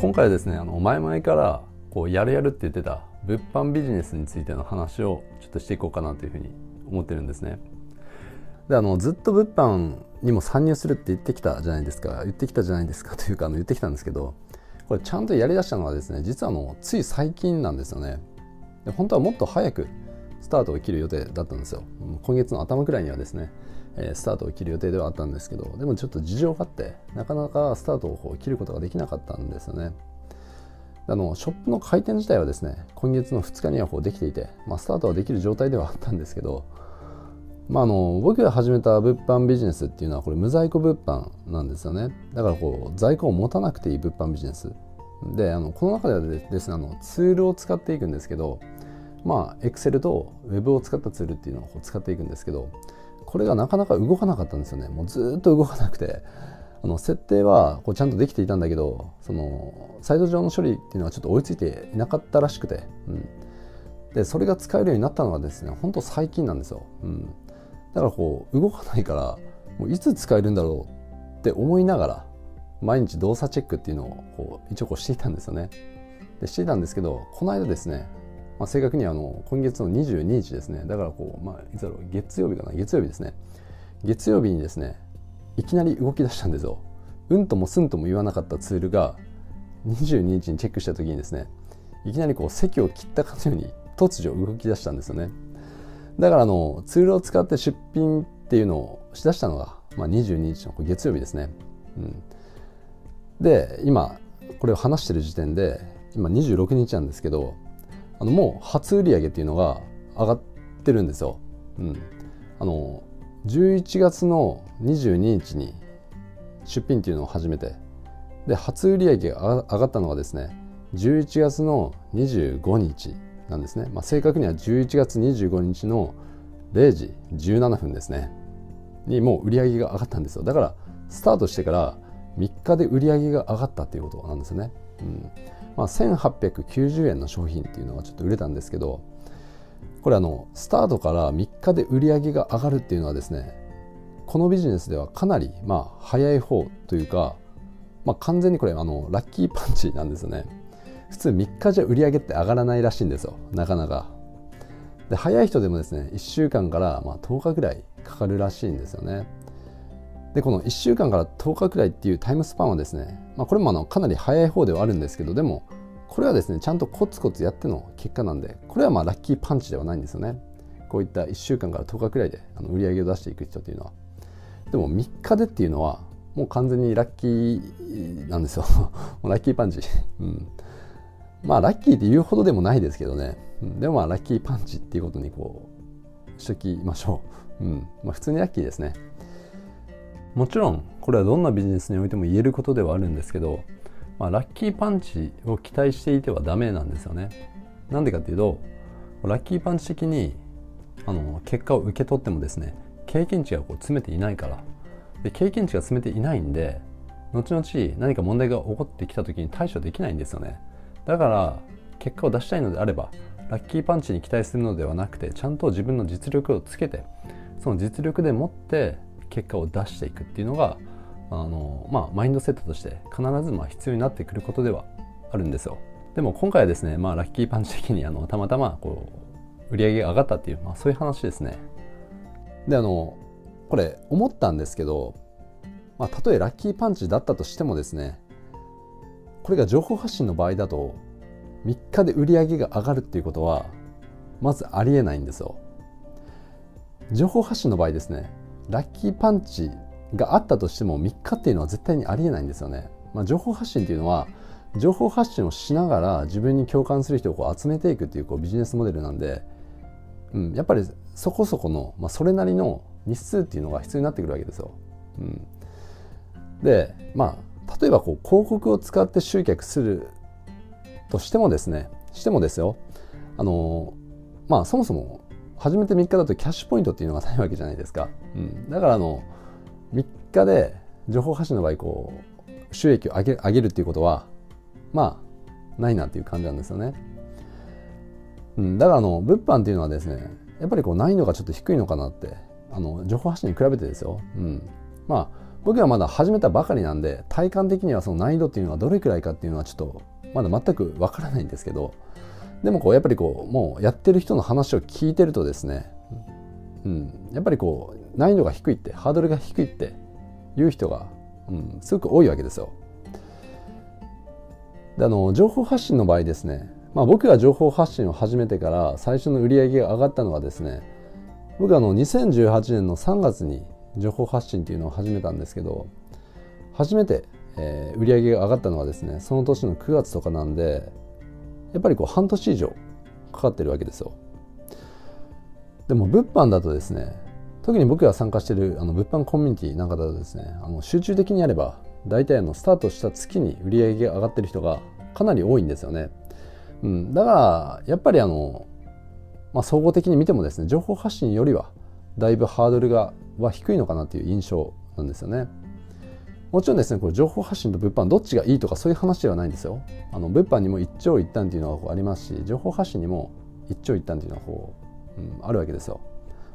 今回はですねあの前々からこうやるやるって言ってた物販ビジネスについての話をちょっとしていこうかなというふうに思ってるんですね。であのずっと物販にも参入するって言ってきたじゃないですか。言ってきたじゃないですかというかあの言ってきたんですけどこれちゃんとやりだしたのはですね実はあのつい最近なんですよね。で本当はもっと早くスタートを切る予定だったんですよ。今月の頭くらいにはですね。スタートを切る予定ではあったんですけどでもちょっと事情があってなかなかスタートを切ることができなかったんですよね。あのショップの開店自体はですね今月の2日にはこうできていて、まあ、スタートはできる状態ではあったんですけど、まあ、あの僕が始めた物販ビジネスっていうのはこれ無在庫物販なんですよね。だからこう在庫を持たなくていい物販ビジネス。であのこの中ではですねあのツールを使っていくんですけどまあ Excel と Web を使ったツールっていうのを使っていくんですけどこれがなかなか動かなかったんですよね。もうずっと動かなくて。あの設定はこうちゃんとできていたんだけどそのサイト上の処理っていうのはちょっと追いついていなかったらしくて、うん、でそれが使えるようになったのはですね本当最近なんですよ、うん、だからこう動かないからもういつ使えるんだろうって思いながら毎日動作チェックっていうのをこう一応こうしていたんですよね。でしていたんですけどこの間ですねまあ、正確にあの今月の22日ですね。だからこう、まあ、いつだろう。月曜日かな。月曜日ですね。月曜日にですねいきなり動き出したんですよ。うんともすんとも言わなかったツールが22日にチェックした時にですねいきなりこう席を切ったかのように突如動き出したんですよね。だからあのツールを使って出品っていうのをしだしたのが、まあ、22日の月曜日ですね、うん、で今これを話してる時点で今26日なんですけどあのもう初売り上げっていうのが上がってるんですよ。うん、あの11月の22日に出品っていうのを始めて。で初売り上げが上がったのがですね11月の25日なんですね、まあ、正確には11月25日の0時17分ですね。にもう売り上げが上がったんですよ。だからスタートしてから3日で売り上げが上がったっていうことなんですよね、うん、まあ、1890円の商品っていうのがちょっと売れたんですけどこれあのスタートから3日で売り上げが上がるっていうのはですねこのビジネスではかなりまあ早い方というか、まあ、完全にこれあのラッキーパンチなんですよね。普通3日じゃ売り上げって上がらないらしいんですよなかなか。で早い人でもですね1週間からまあ10日ぐらいかかるらしいんですよね。でこの1週間から10日くらいっていうタイムスパンはですね、まあ、これもあのかなり早い方ではあるんですけどでもこれはですねちゃんとコツコツやっての結果なんでこれはまあラッキーパンチではないんですよね。こういった1週間から10日くらいであの売り上げを出していく人というのは。でも3日でっていうのはもう完全にラッキーなんですよ。ラッキーパンチ、うん、まあラッキーって言うほどでもないですけどね、うん、でもまあラッキーパンチっていうことにこうしときましょう、うん。まあ、普通にラッキーですね。もちろんこれはどんなビジネスにおいても言えることではあるんですけど、まあ、ラッキーパンチを期待していてはダメなんですよね。なんでかっていうとラッキーパンチ的にあの結果を受け取ってもですね経験値がこう詰めていないからで経験値が詰めていないんで後々何か問題が起こってきた時に対処できないんですよねだから結果を出したいのであればラッキーパンチに期待するのではなくてちゃんと自分の実力をつけてその実力でもって結果を出していくっていうのがあの、まあ、マインドセットとして必ずま必要になってくることではあるんですよ。でも今回はですね、まあ、ラッキーパンチ的にあのたまたまこう売り上げが上がったっていう、まあ、そういう話ですね。であのこれ思ったんですけど、まあ、たとえラッキーパンチだったとしてもですねこれが情報発信の場合だと3日で売り上げが上がるっていうことはまずありえないんですよ。情報発信の場合ですねラッキーパンチがあったとしても3日っていうのは絶対にありえないんですよね。まあ、情報発信っていうのは情報発信をしながら自分に共感する人をこう集めていくっていうこうビジネスモデルなんで、うん、やっぱりそこそこの、まあ、それなりの日数っていうのが必要になってくるわけですよ。うん、でまあ例えばこう広告を使って集客するとしてもですねしてもですよあのまあそもそも初めて3日だとキャッシュポイントっていうのがないわけじゃないですか。うん、だからあの3日で情報発信の場合こう収益を上げ上げるっていうことはまあないなっていう感じなんですよね。うん、だからあの物販っていうのはですねやっぱりこう難易度がちょっと低いのかなってあの情報発信に比べてですよ。うん、まあ僕はまだ始めたばかりなんで体感的にはその難易度っていうのはどれくらいかっていうのはちょっとまだ全くわからないんですけどでもこうやっぱりこうもうやってる人の話を聞いてるとですね、うん、やっぱりこう難易度が低いってハードルが低いっていう人が、うん、すごく多いわけですよ。であの情報発信の場合ですね、まあ、僕が情報発信を始めてから最初の売り上げが上がったのはですね僕あの2018年の3月に情報発信っていうのを始めたんですけど初めて、えー、売り上げが上がったのはですねその年の9月とかなんでやっぱりこう半年以上かかってるわけですよ。でも物販だとですね特に僕が参加しているあの物販コミュニティなんかだとですねあの集中的にやれば大体のスタートした月に売り上げが上がってる人がかなり多いんですよね、うん、だからやっぱりあのまあ、総合的に見てもですね情報発信よりはだいぶハードルがは低いのかなという印象なんですよね。もちろんですねこれ情報発信と物販どっちがいいとかそういう話ではないんですよ。あの物販にも一長一短っていうのがありますし情報発信にも一長一短っていうのはこう、うん、あるわけですよ。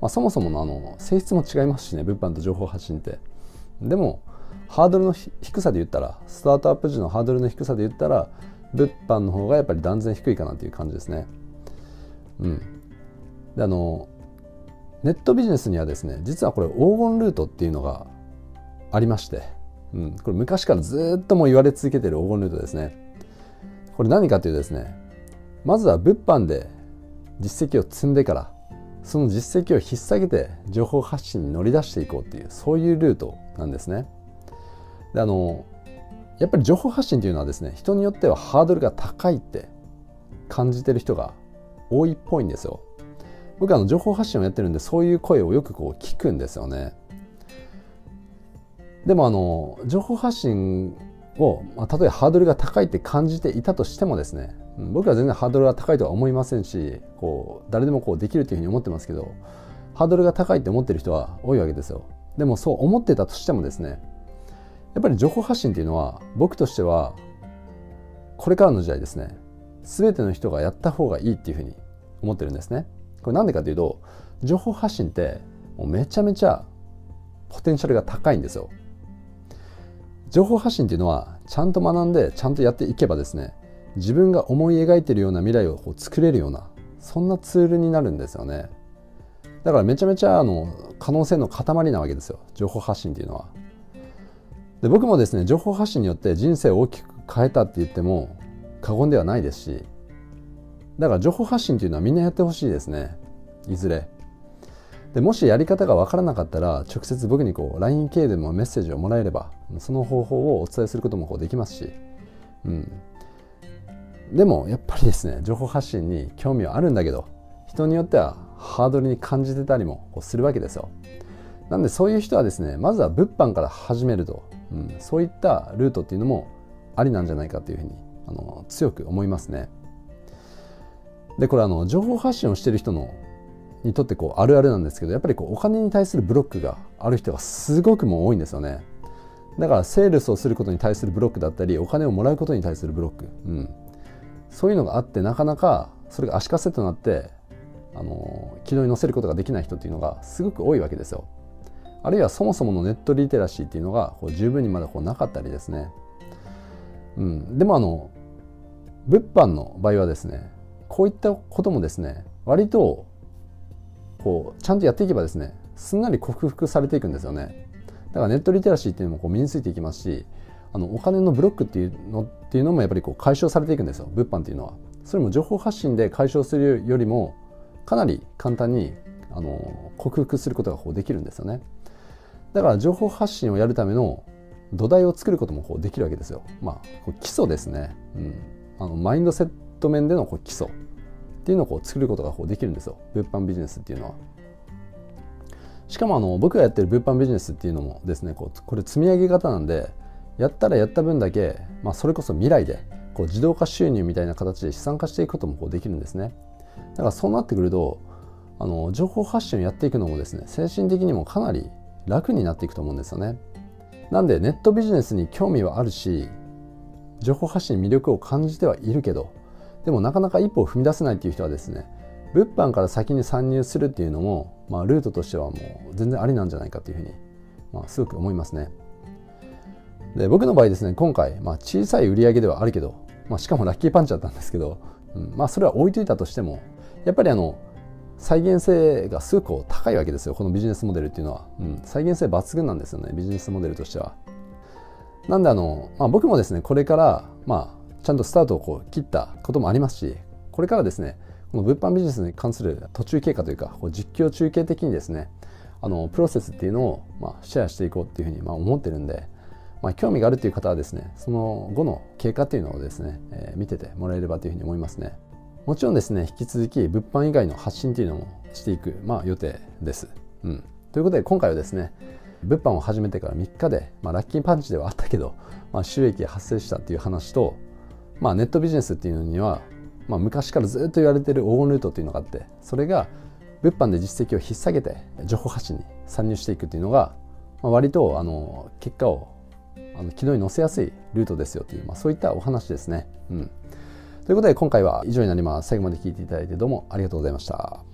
まあ、そもそものあの性質も違いますしね物販と情報発信って。でもハードルの低さで言ったらスタートアップ時のハードルの低さで言ったら物販の方がやっぱり断然低いかなという感じですね。うん、であのネットビジネスにはですね実はこれ黄金ルートっていうのがありまして、うん、これ昔からずっとも言われ続けてる黄金ルートですね。これ何かというとですねまずは物販で実績を積んでからその実績を引っ提げて情報発信に乗り出していこうっていうそういうルートなんですね。であのやっぱり情報発信というのはですね人によってはハードルが高いって感じてる人が多いっぽいんですよ。僕あの情報発信をやってるんでそういう声をよくこう聞くんですよね。でもあの情報発信を、まあ、例えばハードルが高いって感じていたとしてもですね僕は全然ハードルが高いとは思いませんしこう誰でもこうできるというふうに思ってますけどハードルが高いって思ってる人は多いわけですよ。でもそう思ってたとしてもですねやっぱり情報発信っていうのは僕としてはこれからの時代ですね全ての人がやった方がいいっていうふうに思ってるんですね。これなんでかというと情報発信ってもうめちゃめちゃポテンシャルが高いんですよ。情報発信っていうのはちゃんと学んでちゃんとやっていけばですね自分が思い描いてるような未来をこう作れるようなそんなツールになるんですよね。だからめちゃめちゃあの可能性の塊なわけですよ情報発信っていうのは。で僕もですね情報発信によって人生を大きく変えたって言っても過言ではないですしだから情報発信というのはみんなやってほしいですねいずれ。でもしやり方が分からなかったら直接僕にこう LINE 系でもメッセージをもらえればその方法をお伝えすることもこうできますし、うん、でもやっぱりですね情報発信に興味はあるんだけど人によってはハードルに感じてたりもこうするわけですよ。なんでそういう人はですねまずは物販から始めると、うん、そういったルートっていうのもありなんじゃないかというふうにあの強く思いますね。でこれあの情報発信をしてる人のにとってこうあるあるなんですけどやっぱりこうお金に対するブロックがある人がすごくも多いんですよね。だからセールスをすることに対するブロックだったりお金をもらうことに対するブロック、うん、そういうのがあってなかなかそれが足かせとなってあの軌道に乗せることができない人っていうのがすごく多いわけですよ。あるいはそもそものネットリテラシーっていうのがこう十分にまだこうなかったりですね、うん、でもあの物販の場合はですねこういったこともですね割とこうちゃんとやっていけばですねすんなり克服されていくんですよね。だからネットリテラシーっていうのもこう身についていきますしあのお金のブロックっていうのっていうのもやっぱりこう解消されていくんですよ物販っていうのは。それも情報発信で解消するよりもかなり簡単にあの克服することがこうできるんですよね。だから情報発信をやるための土台を作ることもこうできるわけですよ。まあ基礎ですね、うん、あのマインドセット面でのこう基礎。っていうのをこう作ることがこうできるんですよ物販ビジネスっていうのは。しかもあの僕がやってる物販ビジネスっていうのもですねこうこれ積み上げ型なんでやったらやった分だけ、まあ、それこそ未来でこう自動化収入みたいな形で資産化していくこともこうできるんですね。だからそうなってくるとあの情報発信をやっていくのもですね精神的にもかなり楽になっていくと思うんですよね。なんでネットビジネスに興味はあるし情報発信に魅力を感じてはいるけどでもなかなか一歩を踏み出せないっていう人はですね物販から先に参入するっていうのも、まあ、ルートとしてはもう全然ありなんじゃないかというふうに、まあ、すごく思いますね。で僕の場合ですね今回、まあ、小さい売り上げではあるけど、まあ、しかもラッキーパンチだったんですけど、うん、まあそれは置いといたとしてもやっぱりあの再現性がすごく高いわけですよ。このビジネスモデルっていうのは、うん、再現性抜群なんですよねビジネスモデルとしては。なんであの、まあ、僕もですねこれからまあちゃんとスタートをこう切ったこともありますしこれからですねこの物販ビジネスに関する途中経過というかこう実況中継的にですねあのプロセスっていうのを、まあ、シェアしていこうっていうふうに、まあ、思ってるんで、まあ、興味があるという方はですねその後の経過っていうのをですね、えー、見ててもらえればというふうに思いますね。もちろんですね引き続き物販以外の発信っていうのもしていく、まあ、予定です、うん、ということで今回はですね物販を始めてから3日で、まあ、ラッキーパンチではあったけど、まあ、収益が発生したっていう話と、まあ、ネットビジネスっていうのには、まあ、昔からずっと言われてる黄金ルートっていうのがあってそれが物販で実績を引っ提げて情報発信に参入していくっていうのが、まあ、割とあの結果をあの軌道に乗せやすいルートですよという、まあ、そういったお話ですね。うん、ということで今回は以上になります。最後まで聞いていただいてどうもありがとうございました。